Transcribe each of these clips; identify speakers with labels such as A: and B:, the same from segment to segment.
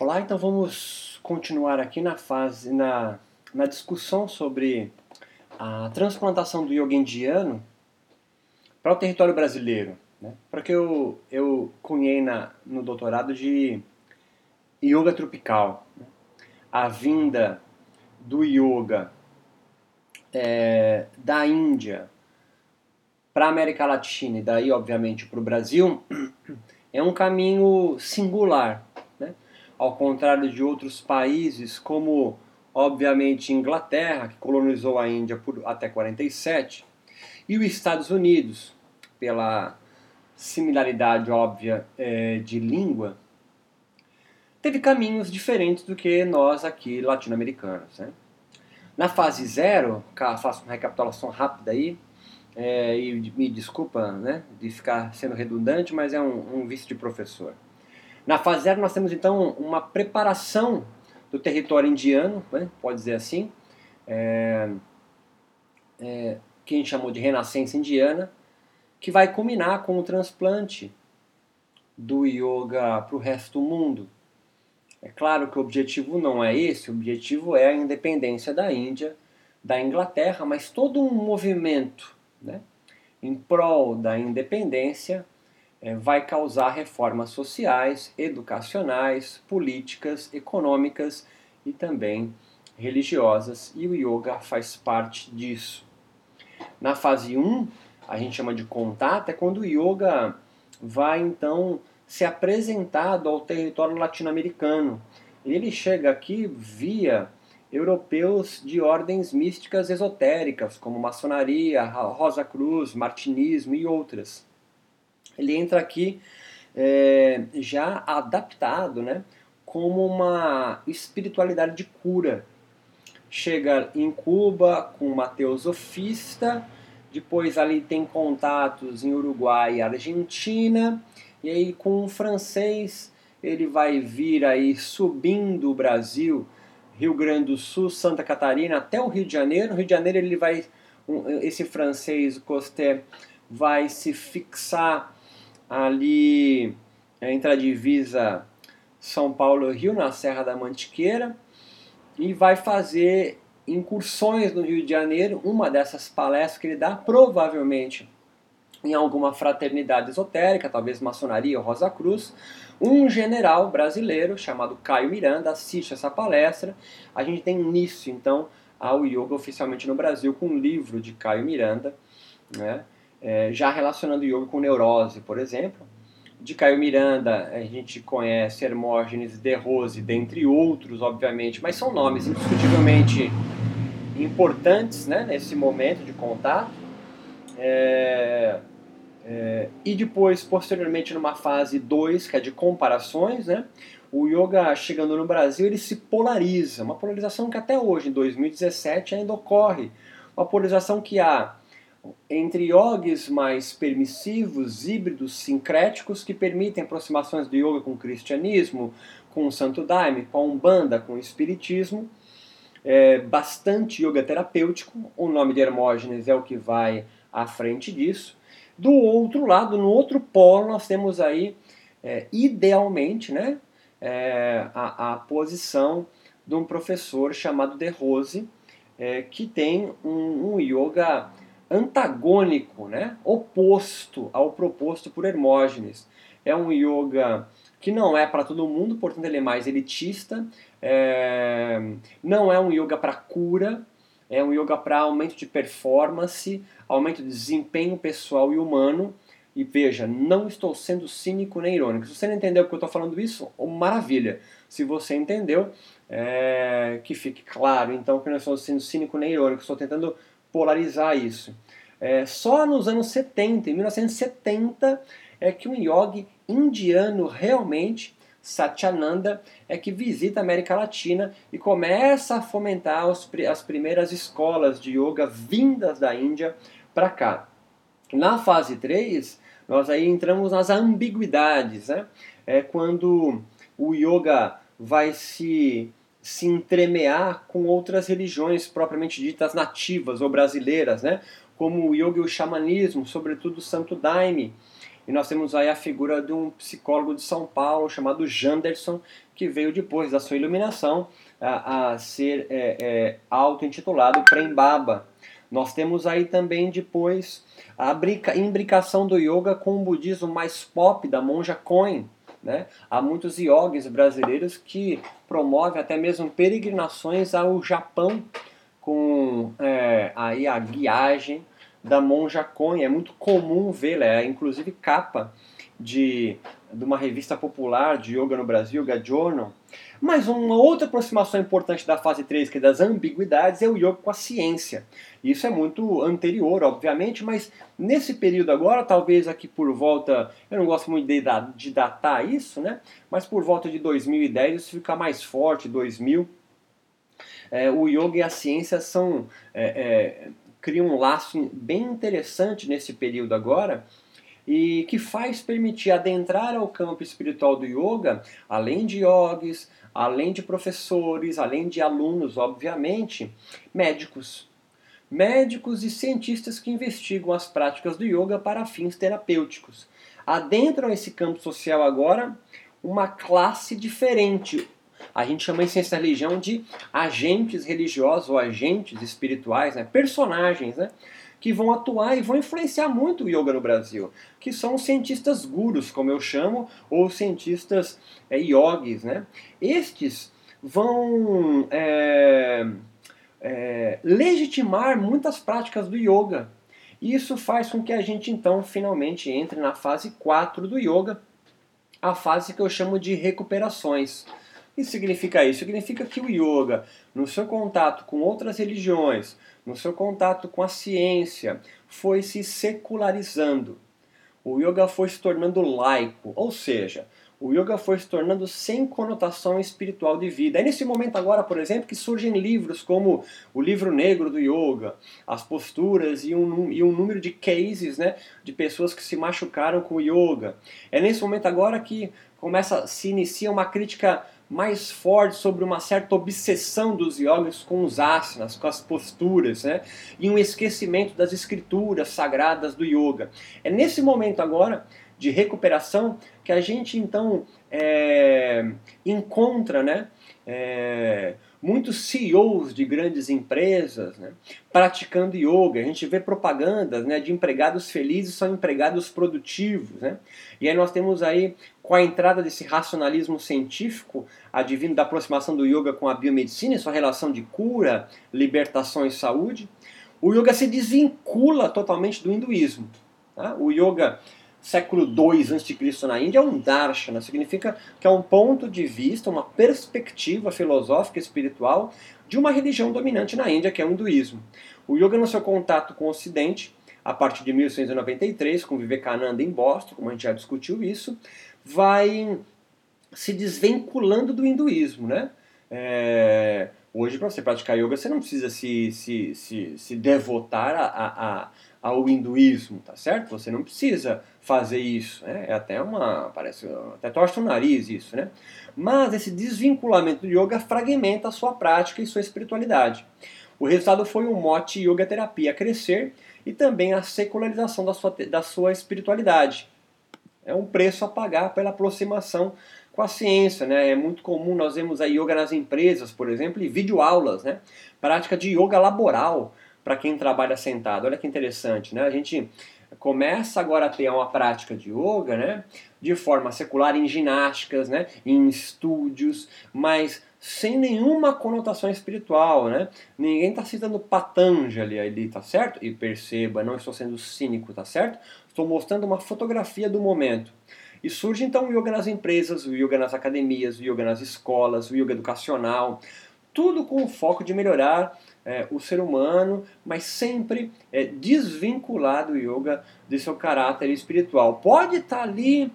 A: Olá, então vamos continuar aqui na fase, na, na discussão sobre a transplantação do yoga indiano para o território brasileiro, né? para que eu, eu cunhei na, no doutorado de yoga tropical. Né? A vinda do yoga é, da Índia para a América Latina e daí, obviamente, para o Brasil, é um caminho singular ao contrário de outros países, como obviamente Inglaterra, que colonizou a Índia por até 47, e os Estados Unidos, pela similaridade óbvia é, de língua, teve caminhos diferentes do que nós aqui latino-americanos. Né? Na fase zero, faço uma recapitulação rápida aí, é, e me desculpa né, de ficar sendo redundante, mas é um, um vício de professor. Na fase zero nós temos então uma preparação do território indiano, né, pode dizer assim, é, é, que a gente chamou de renascença indiana, que vai culminar com o transplante do yoga para o resto do mundo. É claro que o objetivo não é esse, o objetivo é a independência da Índia, da Inglaterra, mas todo um movimento né, em prol da independência é, vai causar reformas sociais, educacionais, políticas, econômicas e também religiosas, e o yoga faz parte disso. Na fase 1, a gente chama de contato, é quando o yoga vai então ser apresentado ao território latino-americano. Ele chega aqui via europeus de ordens místicas esotéricas, como maçonaria, Rosa Cruz, martinismo e outras ele entra aqui é, já adaptado, né, como uma espiritualidade de cura. Chega em Cuba com uma teosofista, depois ali tem contatos em Uruguai e Argentina, e aí com o francês ele vai vir aí subindo o Brasil, Rio Grande do Sul, Santa Catarina, até o Rio de Janeiro. No Rio de Janeiro ele vai, esse francês Costé vai se fixar ali entre a divisa São Paulo-Rio, na Serra da Mantiqueira, e vai fazer incursões no Rio de Janeiro. Uma dessas palestras que ele dá, provavelmente em alguma fraternidade esotérica, talvez maçonaria ou Rosa Cruz, um general brasileiro chamado Caio Miranda assiste essa palestra. A gente tem início, então, ao yoga oficialmente no Brasil com um livro de Caio Miranda, né? É, já relacionando yoga com neurose, por exemplo. De Caio Miranda, a gente conhece Hermógenes de Rose, dentre outros, obviamente, mas são nomes indiscutivelmente importantes né, nesse momento de contato. É, é, e depois, posteriormente, numa fase 2, que é de comparações, né, o yoga chegando no Brasil ele se polariza, uma polarização que até hoje, em 2017, ainda ocorre. Uma polarização que há entre yogis mais permissivos, híbridos, sincréticos, que permitem aproximações do yoga com o cristianismo, com o santo daime, com a umbanda, com o espiritismo, é, bastante yoga terapêutico, o nome de Hermógenes é o que vai à frente disso. Do outro lado, no outro polo, nós temos aí, é, idealmente, né, é, a, a, posição de um professor chamado De Rose, é, que tem um, um yoga antagônico, né? oposto ao proposto por Hermógenes. É um yoga que não é para todo mundo, portanto ele é mais elitista, é... não é um yoga para cura, é um yoga para aumento de performance, aumento de desempenho pessoal e humano. E veja, não estou sendo cínico nem irônico. Se você não entendeu porque eu estou falando isso, maravilha. Se você entendeu, é... que fique claro então que não estou sendo cínico nem irônico, estou tentando polarizar isso. É, só nos anos 70, em 1970, é que um yogi indiano realmente, Satyananda, é que visita a América Latina e começa a fomentar os, as primeiras escolas de yoga vindas da Índia para cá. Na fase 3, nós aí entramos nas ambiguidades, né? É quando o yoga vai se se entremear com outras religiões propriamente ditas nativas ou brasileiras, né? como o yoga e o xamanismo, sobretudo o santo daime. E nós temos aí a figura de um psicólogo de São Paulo chamado Janderson, que veio depois da sua iluminação a, a ser é, é, auto-intitulado Prembaba. Nós temos aí também depois a imbricação do yoga com o budismo mais pop da monja Koen. Né? Há muitos yogis brasileiros que promovem até mesmo peregrinações ao Japão com é, aí a guiagem da monja Koen. É muito comum vê-la, é inclusive capa de, de uma revista popular de yoga no Brasil, Yoga Journal. Mas uma outra aproximação importante da fase 3, que é das ambiguidades, é o yoga com a ciência. Isso é muito anterior, obviamente, mas nesse período agora, talvez aqui por volta, eu não gosto muito de, de datar isso, né? Mas por volta de 2010 isso fica mais forte, 2000. É, o yoga e a ciência são é, é, criam um laço bem interessante nesse período agora e que faz permitir adentrar ao campo espiritual do yoga, além de yogis, além de professores, além de alunos, obviamente, médicos. Médicos e cientistas que investigam as práticas do yoga para fins terapêuticos. Adentram esse campo social agora uma classe diferente. A gente chama ciência da religião de agentes religiosos ou agentes espirituais, né? personagens, né? que vão atuar e vão influenciar muito o yoga no Brasil, que são os cientistas gurus, como eu chamo, ou cientistas é, yogis. Né? Estes vão é, é, legitimar muitas práticas do yoga. Isso faz com que a gente então finalmente entre na fase 4 do yoga, a fase que eu chamo de recuperações. Que significa isso? Significa que o yoga, no seu contato com outras religiões, no seu contato com a ciência, foi se secularizando. O yoga foi se tornando laico, ou seja, o yoga foi se tornando sem conotação espiritual de vida. É nesse momento agora, por exemplo, que surgem livros como o livro negro do yoga, as posturas e um, e um número de cases né, de pessoas que se machucaram com o yoga. É nesse momento agora que começa se inicia uma crítica mais forte sobre uma certa obsessão dos yogis com os asanas, com as posturas, né? e um esquecimento das escrituras sagradas do yoga. É nesse momento agora de recuperação que a gente então é, encontra né, é, muitos CEOs de grandes empresas né, praticando yoga. A gente vê propagandas né, de empregados felizes são empregados produtivos. Né? E aí nós temos aí, com a entrada desse racionalismo científico, advindo da aproximação do yoga com a biomedicina e sua relação de cura, libertação e saúde, o yoga se desvincula totalmente do hinduísmo. Tá? O yoga século II a.C. na Índia é um darshana, significa que é um ponto de vista, uma perspectiva filosófica e espiritual de uma religião dominante na Índia, que é o hinduísmo. O yoga, no seu contato com o Ocidente, a partir de 1893, com Vivekananda em Boston, como a gente já discutiu isso, vai se desvinculando do hinduísmo. Né? É... Hoje, para você praticar yoga, você não precisa se, se, se, se devotar a, a ao hinduísmo, tá certo? Você não precisa fazer isso, né? É até uma, parece, até torce o nariz isso, né? Mas esse desvinculamento do yoga fragmenta a sua prática e sua espiritualidade. O resultado foi o mote yoga terapia crescer e também a secularização da sua, da sua espiritualidade. É um preço a pagar pela aproximação com a ciência, né? É muito comum nós vemos a yoga nas empresas, por exemplo, e videoaulas, né? Prática de yoga laboral, para quem trabalha sentado. Olha que interessante, né? A gente começa agora a ter uma prática de yoga, né? De forma secular em ginásticas, né? Em estúdios, mas sem nenhuma conotação espiritual, né? Ninguém está citando Patanjali ali, tá certo? E perceba, não estou sendo cínico, tá certo? Estou mostrando uma fotografia do momento. E surge então o yoga nas empresas, o yoga nas academias, o yoga nas escolas, o yoga educacional, tudo com o foco de melhorar é, o ser humano, mas sempre é, desvinculado o yoga de seu caráter espiritual. Pode estar tá ali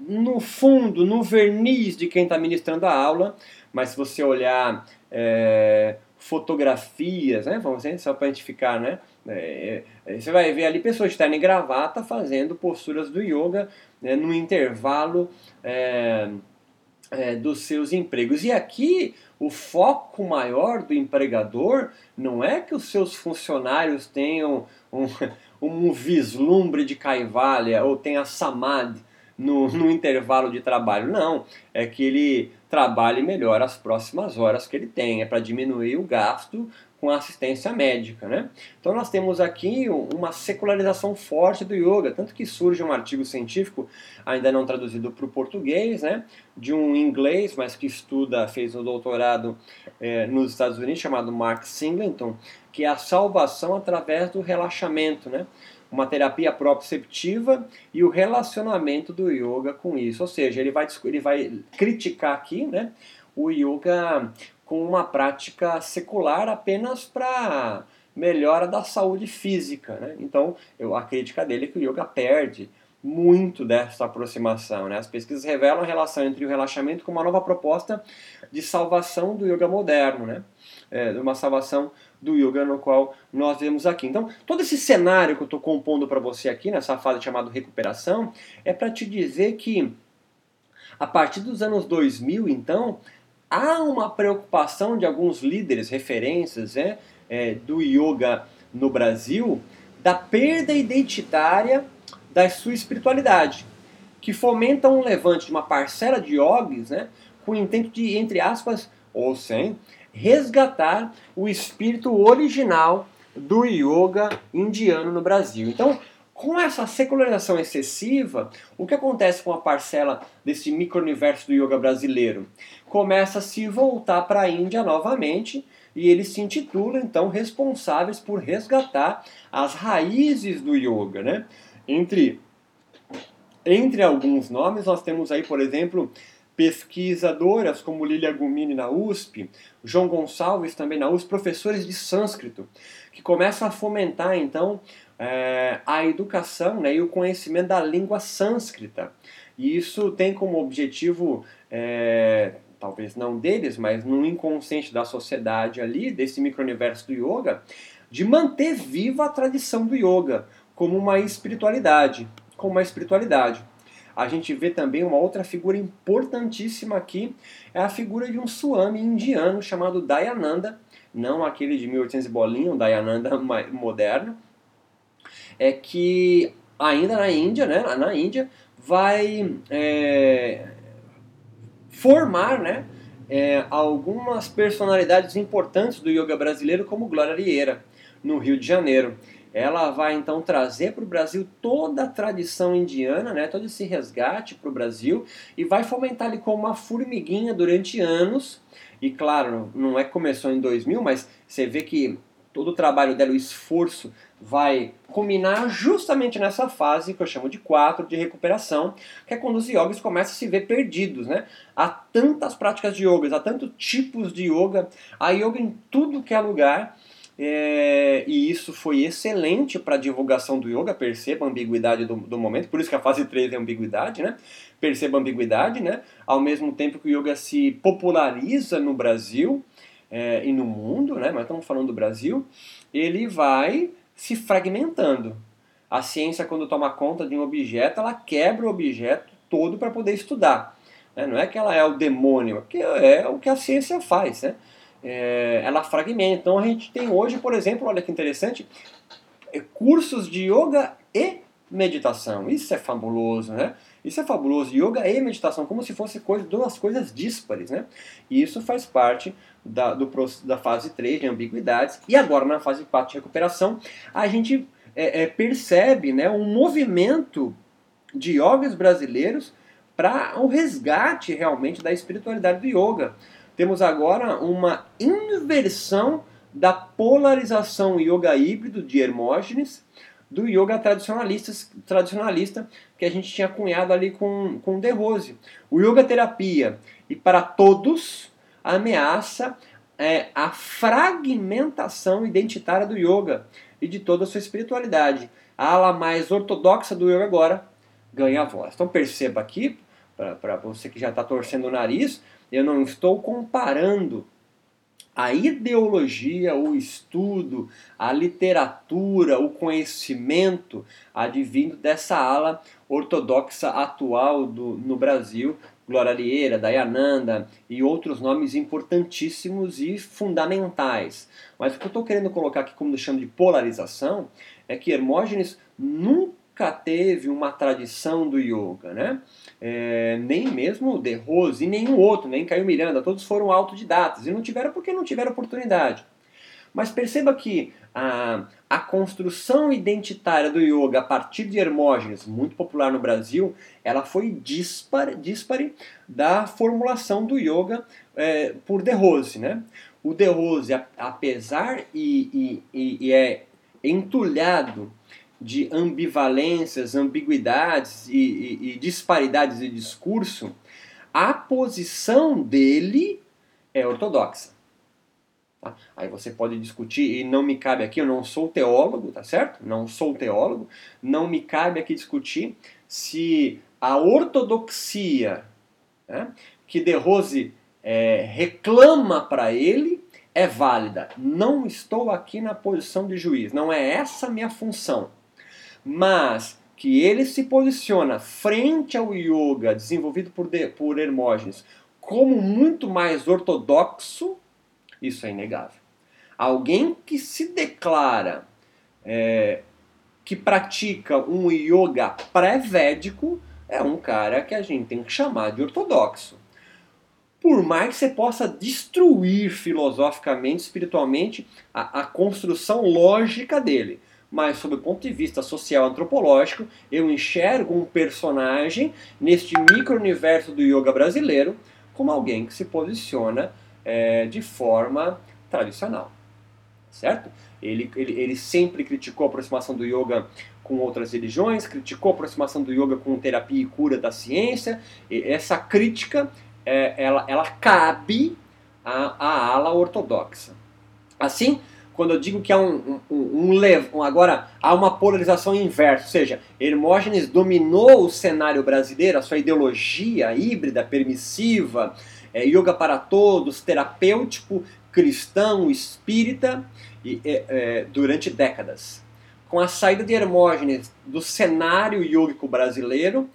A: no fundo, no verniz de quem está ministrando a aula, mas se você olhar é, fotografias, né, vamos dizer, só para a gente ficar, né, é, é, você vai ver ali pessoas de terno e gravata fazendo posturas do yoga né, no intervalo é, dos seus empregos. E aqui o foco maior do empregador não é que os seus funcionários tenham um, um vislumbre de Kaivalya ou tenha Samadhi no, no intervalo de trabalho. Não, é que ele trabalhe melhor as próximas horas que ele tem, é para diminuir o gasto com assistência médica. Né? Então nós temos aqui uma secularização forte do yoga, tanto que surge um artigo científico, ainda não traduzido para o português, né? de um inglês, mas que estuda, fez um doutorado é, nos Estados Unidos, chamado Mark Singleton, que é a salvação através do relaxamento. Né? uma terapia proprioceptiva e o relacionamento do yoga com isso. Ou seja, ele vai, ele vai criticar aqui né, o yoga com uma prática secular apenas para melhora da saúde física. Né? Então, eu, a crítica dele é que o yoga perde muito dessa aproximação. Né? As pesquisas revelam a relação entre o relaxamento com uma nova proposta de salvação do yoga moderno, né? É, uma salvação do yoga no qual nós vemos aqui. Então, todo esse cenário que eu estou compondo para você aqui, nessa fase chamada recuperação, é para te dizer que a partir dos anos 2000, então, há uma preocupação de alguns líderes, referências né, é, do yoga no Brasil, da perda identitária da sua espiritualidade, que fomenta um levante de uma parcela de yogis né, com o intento de, entre aspas, ou sem, resgatar o espírito original do yoga indiano no Brasil. Então, com essa secularização excessiva, o que acontece com a parcela desse micro-universo do yoga brasileiro? Começa a se voltar para a Índia novamente e eles se intitulam então responsáveis por resgatar as raízes do yoga. Né? Entre, entre alguns nomes, nós temos aí, por exemplo, pesquisadoras como Lilia Gumini na USP, João Gonçalves também na USP, professores de sânscrito, que começam a fomentar então é, a educação né, e o conhecimento da língua sânscrita. E isso tem como objetivo, é, talvez não deles, mas no inconsciente da sociedade ali, desse micro-universo do yoga, de manter viva a tradição do yoga como uma espiritualidade, como uma espiritualidade a gente vê também uma outra figura importantíssima aqui, é a figura de um Swami indiano chamado Dayananda, não aquele de 1800 bolinha, um Dayananda moderno, é que ainda na Índia, né, na Índia, vai é, formar, né, é, algumas personalidades importantes do yoga brasileiro, como Glória Rieira, no Rio de Janeiro. Ela vai então trazer para o Brasil toda a tradição indiana, né, todo esse resgate para o Brasil e vai fomentar ele como uma formiguinha durante anos. E claro, não é que começou em 2000, mas você vê que todo o trabalho dela, o esforço, vai culminar justamente nessa fase que eu chamo de 4 de recuperação, que é quando os yogis começam a se ver perdidos. Né? Há tantas práticas de yoga, há tantos tipos de yoga, há yoga em tudo que é lugar é, e isso foi excelente para a divulgação do yoga, perceba a ambiguidade do, do, momento, por isso que a fase 3 é ambiguidade, né? Perceba a ambiguidade, né? Ao mesmo tempo que o yoga se populariza no Brasil é, e no mundo, né? Mas estamos falando do Brasil, ele vai se fragmentando. A ciência, quando toma conta de um objeto, ela quebra o objeto todo para poder estudar. Né? Não é que ela é o demônio, é, é o que a ciência faz, né? é, ela fragmenta. Então a gente tem hoje, por exemplo, olha que interessante, é, cursos de yoga e meditação. Isso é fabuloso, né? Isso é fabuloso. Yoga e meditação, como se fossem coisa, duas coisas díspares, né? E isso faz parte da, do, da fase 3 de ambiguidades. E agora, na fase 4 de recuperação, a gente é, é, percebe né, um movimento de yogis brasileiros para o um resgate realmente da espiritualidade do yoga temos agora uma inversão da polarização yoga híbrido de Hermógenes do yoga tradicionalista, tradicionalista que a gente tinha cunhado ali com, com De Rose. O yoga terapia e para todos ameaça é, a fragmentação identitária do yoga e de toda a sua espiritualidade. A ala mais ortodoxa do yoga agora ganha voz. Então perceba aqui, para você que já está torcendo o nariz, eu não estou comparando a ideologia, o estudo, a literatura, o conhecimento advindo dessa ala ortodoxa atual do, no Brasil, Glória Lieira, Dayananda e outros nomes importantíssimos e fundamentais. Mas o que eu estou querendo colocar aqui como chamo de polarização é que Hermógenes nunca teve uma tradição do yoga, né? É, nem mesmo De Rose e nenhum outro, nem Caio Miranda, todos foram autodidatas e não tiveram porque não tiveram oportunidade. Mas perceba que a, a construção identitária do yoga a partir de Hermógenes, muito popular no Brasil, ela foi dispare da formulação do yoga é, por De Rose. Né? O De Rose, apesar e, e, e é entulhado de ambivalências, ambiguidades e, e, e disparidades de discurso, a posição dele é ortodoxa. Tá? Aí você pode discutir, e não me cabe aqui, eu não sou teólogo, tá certo? Não sou teólogo, não me cabe aqui discutir se a ortodoxia né, que De Rose é, reclama para ele é válida. Não estou aqui na posição de juiz, não é essa minha função. Mas que ele se posiciona frente ao yoga desenvolvido por, de, por Hermógenes como muito mais ortodoxo isso é inegável. Alguém que se declara é, que pratica um yoga pré-védico é um cara que a gente tem que chamar de ortodoxo. Por mais que você possa destruir filosoficamente, espiritualmente, a, a construção lógica dele. Mas, sob o ponto de vista social antropológico, eu enxergo um personagem neste micro-universo do yoga brasileiro como alguém que se posiciona é, de forma tradicional. Certo? Ele, ele, ele sempre criticou a aproximação do yoga com outras religiões, criticou a aproximação do yoga com terapia e cura da ciência. Essa crítica é, ela, ela cabe à ala ortodoxa. Assim, quando eu digo que há um, um, um, um, agora há uma polarização inversa, ou seja, Hermógenes dominou o cenário brasileiro, a sua ideologia híbrida, permissiva, é, yoga para todos, terapêutico, cristão, espírita, e, é, é, durante décadas. Com a saída de Hermógenes do cenário yógico brasileiro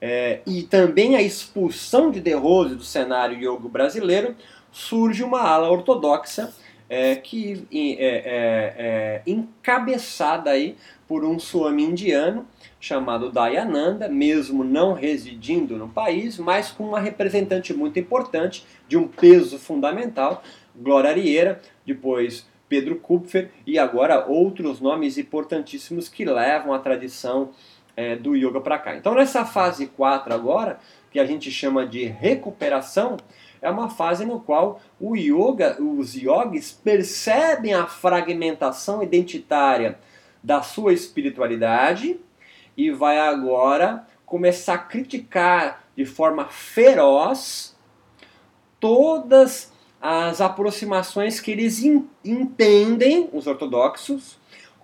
A: é, e também a expulsão de De Rose do cenário yógico brasileiro, surge uma ala ortodoxa é, que é, encabeçada aí por um swami indiano chamado Dayananda, mesmo não residindo no país, mas com uma representante muito importante, de um peso fundamental, Glória Arieira, depois Pedro Kupfer e agora outros nomes importantíssimos que levam a tradição é, do yoga para cá. Então nessa fase 4 agora, que a gente chama de recuperação, é uma fase no qual o yoga, os yogis percebem a fragmentação identitária da sua espiritualidade e vai agora começar a criticar de forma feroz todas as aproximações que eles entendem, os ortodoxos,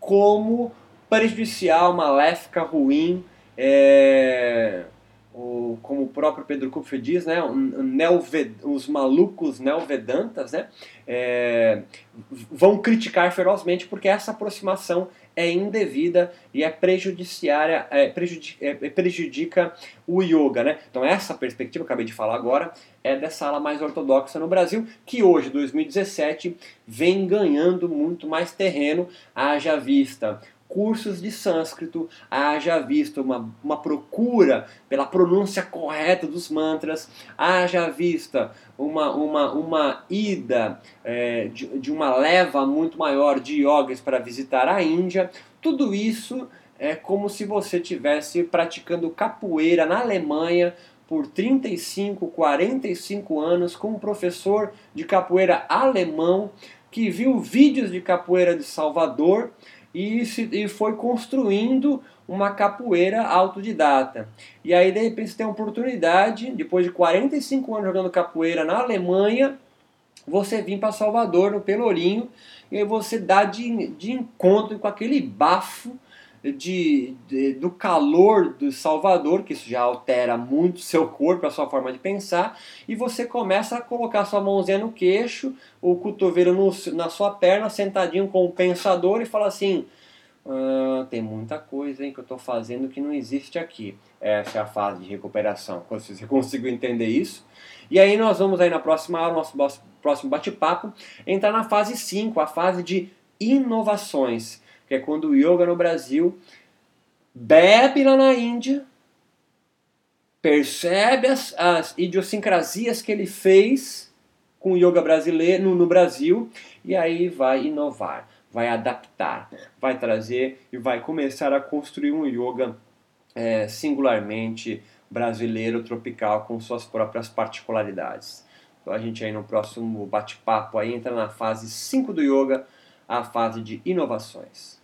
A: como prejudicial, maléfica, ruim, é, o, como o próprio Pedro Kupfer diz, né, os malucos neovedantas né, é, vão criticar ferozmente porque essa aproximação é indevida e é prejudiciária, é, prejudica, é, prejudica o yoga. Né? Então essa perspectiva que acabei de falar agora é dessa ala mais ortodoxa no Brasil, que hoje, 2017, vem ganhando muito mais terreno, haja vista cursos de sânscrito, haja visto uma, uma procura pela pronúncia correta dos mantras, haja vista uma, uma, uma ida é, de, de uma leva muito maior de yogis para visitar a Índia, tudo isso é como se você tivesse praticando capoeira na Alemanha por 35, 45 anos com um professor de capoeira alemão que viu vídeos de capoeira de Salvador e, se, e foi construindo uma capoeira autodidata. E aí, de repente, você tem a oportunidade, depois de 45 anos jogando capoeira na Alemanha, você vir para Salvador, no Pelourinho, e aí você dá de, de encontro com aquele bafo de, de, do calor do Salvador, que isso já altera muito seu corpo, a sua forma de pensar, e você começa a colocar sua mãozinha no queixo, o cotovelo no, na sua perna, sentadinho com o pensador, e fala assim: ah, tem muita coisa hein, que eu estou fazendo que não existe aqui. Essa é a fase de recuperação. Você conseguiu entender isso? E aí nós vamos aí na próxima aula, nosso próximo bate-papo, entrar na fase 5, a fase de inovações que é quando o yoga no Brasil bebe lá na Índia, percebe as, as idiosincrasias que ele fez com o yoga brasileiro no, no Brasil e aí vai inovar, vai adaptar, vai trazer e vai começar a construir um yoga é, singularmente brasileiro tropical com suas próprias particularidades. Então a gente aí no próximo bate-papo aí entra na fase 5 do yoga, a fase de inovações.